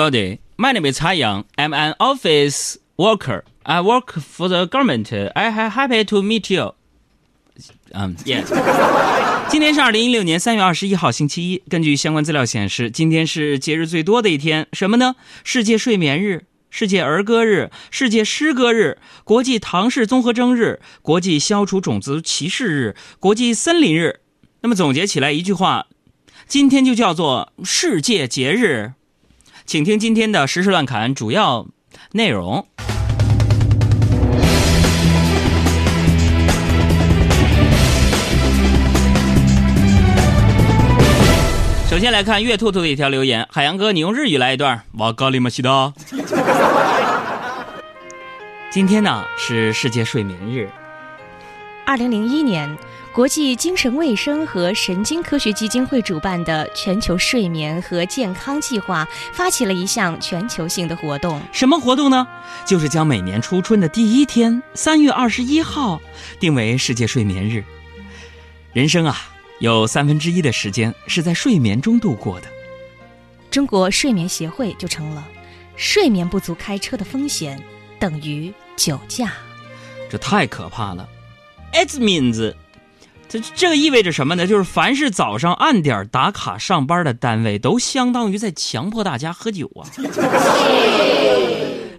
Body, My name is Cai Yang. I'm an office worker. I work for the government. I am happy to meet you. 嗯、，Yes. 今天是二零一六年三月二十一号，星期一。根据相关资料显示，今天是节日最多的一天，什么呢？世界睡眠日、世界儿歌日、世界诗歌日、国际唐氏综合征日、国际消除种族歧视日、国际森林日。那么总结起来一句话，今天就叫做世界节日。请听今天的时事乱侃主要内容。首先来看月兔兔的一条留言：海洋哥，你用日语来一段。瓦咖喱玛西达。今天呢是世界睡眠日。二零零一年，国际精神卫生和神经科学基金会主办的全球睡眠和健康计划发起了一项全球性的活动。什么活动呢？就是将每年初春的第一天，三月二十一号，定为世界睡眠日。人生啊。有三分之一的时间是在睡眠中度过的。中国睡眠协会就成了，睡眠不足开车的风险等于酒驾。这太可怕了。It means，这这个意味着什么呢？就是凡是早上按点打卡上班的单位，都相当于在强迫大家喝酒啊。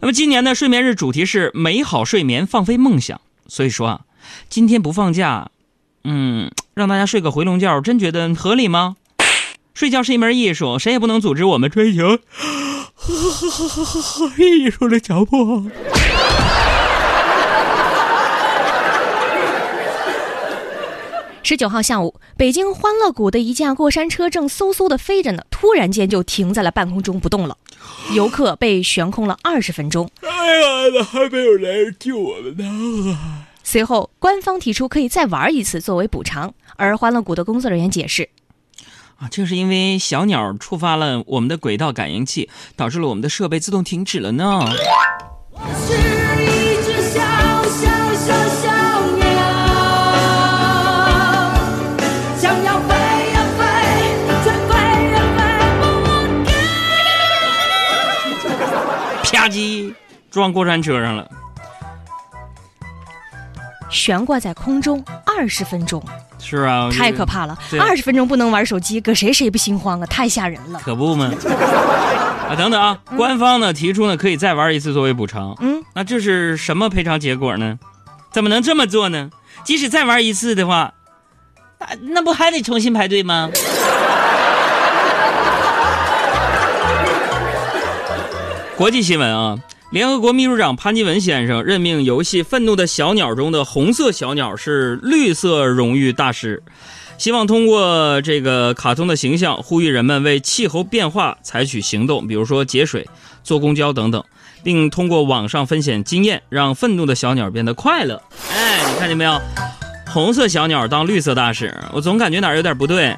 那么今年的睡眠日主题是美好睡眠，放飞梦想。所以说啊，今天不放假。嗯，让大家睡个回笼觉，真觉得合理吗？睡觉是一门艺术，谁也不能阻止我们追求艺术的强迫。十九号下午，北京欢乐谷的一架过山车正嗖嗖的飞着呢，突然间就停在了半空中不动了，游客被悬空了二十分钟。哎呀，那还没有人救我们呢！随后，官方提出可以再玩一次作为补偿，而欢乐谷的工作人员解释：“啊，这是因为小鸟触发了我们的轨道感应器，导致了我们的设备自动停止了呢。”撞过山车上了。悬挂在空中二十分钟，是啊，太可怕了！二十分钟不能玩手机，搁谁谁不心慌啊？太吓人了，可不嘛？啊，等等啊，官方呢提出呢可以再玩一次作为补偿。嗯，那这是什么赔偿结果呢？怎么能这么做呢？即使再玩一次的话，那那不还得重新排队吗？国际新闻啊。联合国秘书长潘基文先生任命游戏《愤怒的小鸟》中的红色小鸟是绿色荣誉大使，希望通过这个卡通的形象，呼吁人们为气候变化采取行动，比如说节水、坐公交等等，并通过网上分享经验，让愤怒的小鸟变得快乐。哎，你看见没有？红色小鸟当绿色大使，我总感觉哪儿有点不对。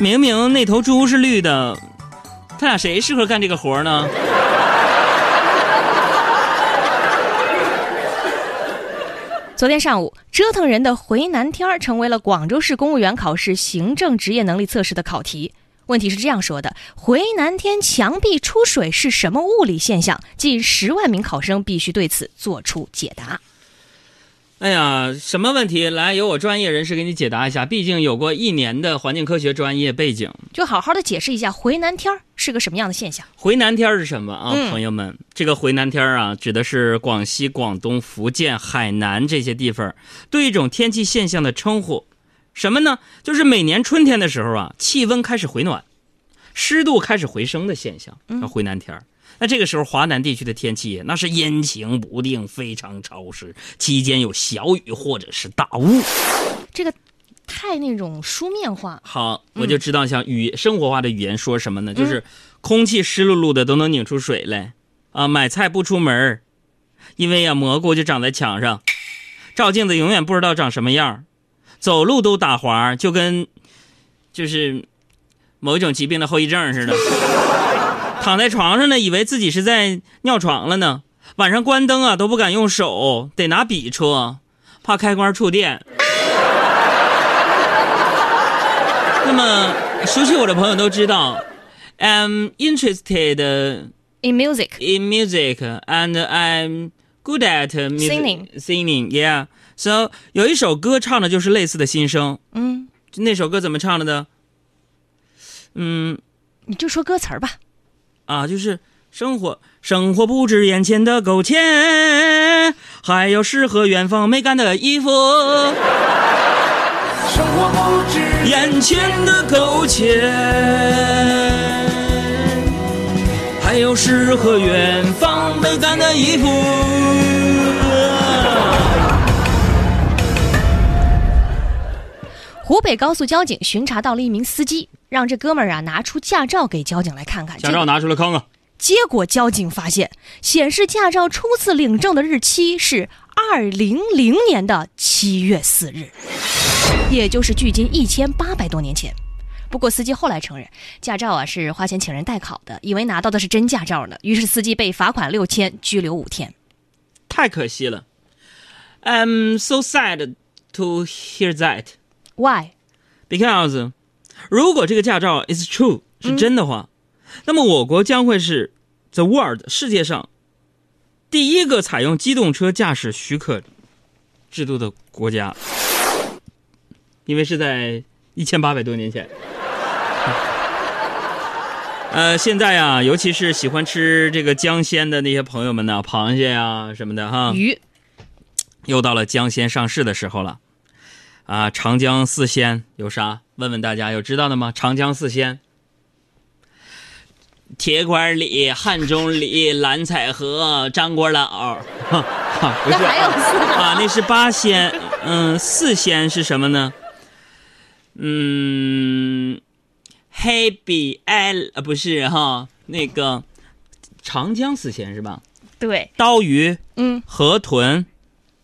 明明那头猪是绿的，他俩谁适合干这个活呢？昨天上午，折腾人的回南天儿成为了广州市公务员考试行政职业能力测试的考题。问题是这样说的：回南天墙壁出水是什么物理现象？近十万名考生必须对此做出解答。哎呀，什么问题？来，由我专业人士给你解答一下。毕竟有过一年的环境科学专业背景，就好好的解释一下回南天儿是个什么样的现象。回南天儿是什么啊，朋友们？这个回南天儿啊，指的是广西、广东、福建、海南这些地方对一种天气现象的称呼。什么呢？就是每年春天的时候啊，气温开始回暖，湿度开始回升的现象，叫回南天儿。那这个时候，华南地区的天气那是阴晴不定，非常潮湿，期间有小雨或者是大雾。这个太那种书面化。好，我就知道像语生活化的语言说什么呢？就是空气湿漉漉的都能拧出水来啊！买菜不出门因为呀蘑菇就长在墙上，照镜子永远不知道长什么样走路都打滑，就跟就是某一种疾病的后遗症似的。躺在床上呢，以为自己是在尿床了呢。晚上关灯啊，都不敢用手，得拿笔戳，怕开关触电。那么熟悉我的朋友都知道，I'm interested In music, in music and I'm good at music, Singing. Singing, yeah. So 有一首歌唱的就是类似的心声，嗯，那首歌怎么唱的呢？嗯你就说歌词儿吧。啊，就是生活，生活不止眼前的苟且，还有诗和远方没干的衣服。生活不止眼前的苟且，还有诗和远方没干的衣服。湖北高速交警巡查到了一名司机，让这哥们儿啊拿出驾照给交警来看看。驾照拿出来看看。结果交警发现，显示驾照初次领证的日期是二零零年的七月四日，也就是距今一千八百多年前。不过司机后来承认，驾照啊是花钱请人代考的，以为拿到的是真驾照呢。于是司机被罚款六千，拘留五天。太可惜了。I'm so sad to hear that Why？because 如果这个驾照 is true 是真的话，那么我国将会是 the world 世界上第一个采用机动车驾驶许可制度的国家，因为是在一千八百多年前。呃，现在啊，尤其是喜欢吃这个江鲜的那些朋友们呢，螃蟹呀什么的哈，鱼又到了江鲜上市的时候了，啊，长江四仙有啥？问问大家有知道的吗？长江四仙：铁拐李、汉中李、蓝采和、张果老。哈哈，不是啊，那是八仙。嗯，四仙是什么呢？嗯，黑比 L 啊，不是哈，那个长江四鲜是吧？对，刀鱼、嗯，河豚、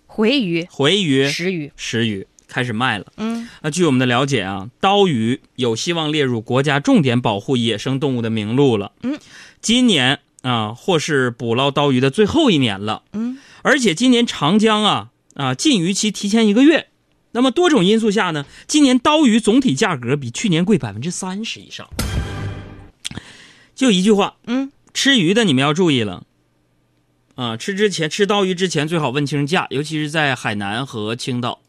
回鱼、回鱼、石鱼，石鱼开始卖了。嗯，那据我们的了解啊，刀鱼有希望列入国家重点保护野生动物的名录了。嗯，今年啊，或是捕捞刀鱼的最后一年了。嗯，而且今年长江啊啊禁渔期提前一个月。那么多种因素下呢，今年刀鱼总体价格比去年贵百分之三十以上。就一句话，嗯，吃鱼的你们要注意了。啊，吃之前吃刀鱼之前最好问清价，尤其是在海南和青岛。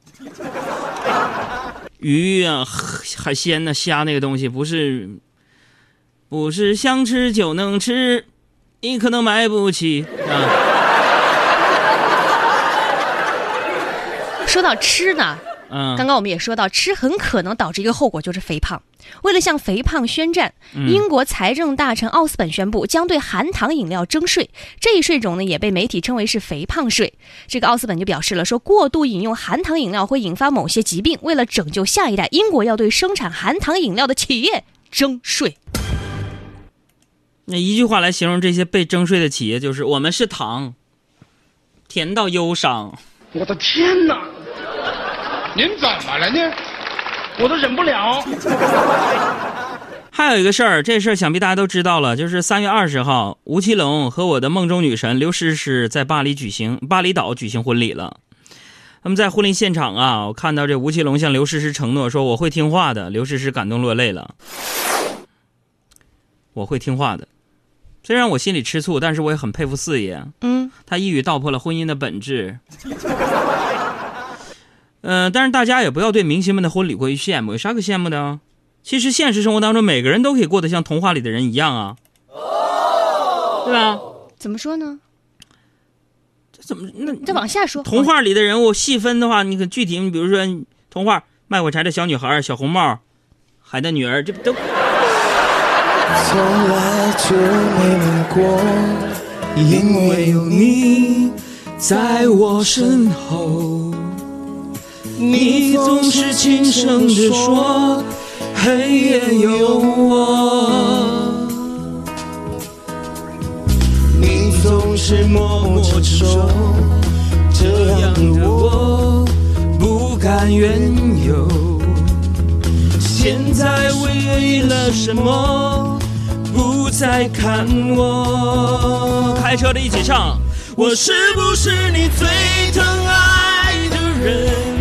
鱼啊，海鲜呐、虾那个东西不是，不是想吃就能吃，你可能买不起啊。说到吃呢，嗯，刚刚我们也说到，吃很可能导致一个后果，就是肥胖。为了向肥胖宣战，英国财政大臣奥斯本宣布将对含糖饮料征税。这一税种呢，也被媒体称为是“肥胖税”。这个奥斯本就表示了，说过度饮用含糖饮料会引发某些疾病。为了拯救下一代，英国要对生产含糖饮料的企业征税。那一句话来形容这些被征税的企业，就是我们是糖，甜到忧伤。我的天哪！您怎么了呢？我都忍不了。还有一个事儿，这事儿想必大家都知道了，就是三月二十号，吴奇隆和我的梦中女神刘诗诗在巴黎举行巴厘岛举行婚礼了。那么在婚礼现场啊，我看到这吴奇隆向刘诗诗承诺说我会听话的，刘诗诗感动落泪了。我会听话的，虽然我心里吃醋，但是我也很佩服四爷，嗯，他一语道破了婚姻的本质。嗯、但是大家也不要对明星们的婚礼过于羡慕，有啥可羡慕的啊？其实现实生活当中，每个人都可以过得像童话里的人一样啊，对吧？怎么说呢？这怎么那再往下说，童话里的人物细分的话，你可具体，你比如说童话卖火柴的小女孩、小红帽、海的女儿，这不都从来就没难过，因为有你在我身后。你总是轻声地说，黑夜有我。你总是默默承受，这样的我不甘怨尤。现在为了什么不再看我？开车的一起唱。我是不是你最疼爱的人？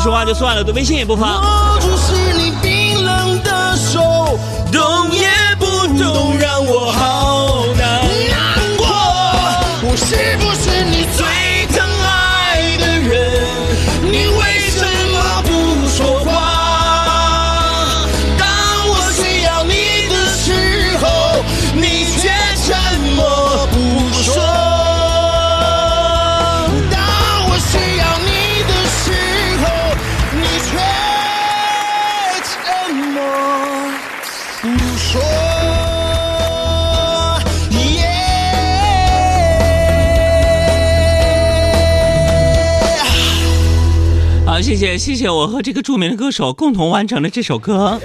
说话就算了，对微信也不发。握住是你冰冷的手，动也谢谢谢谢我和这个著名的歌手共同完成了这首歌。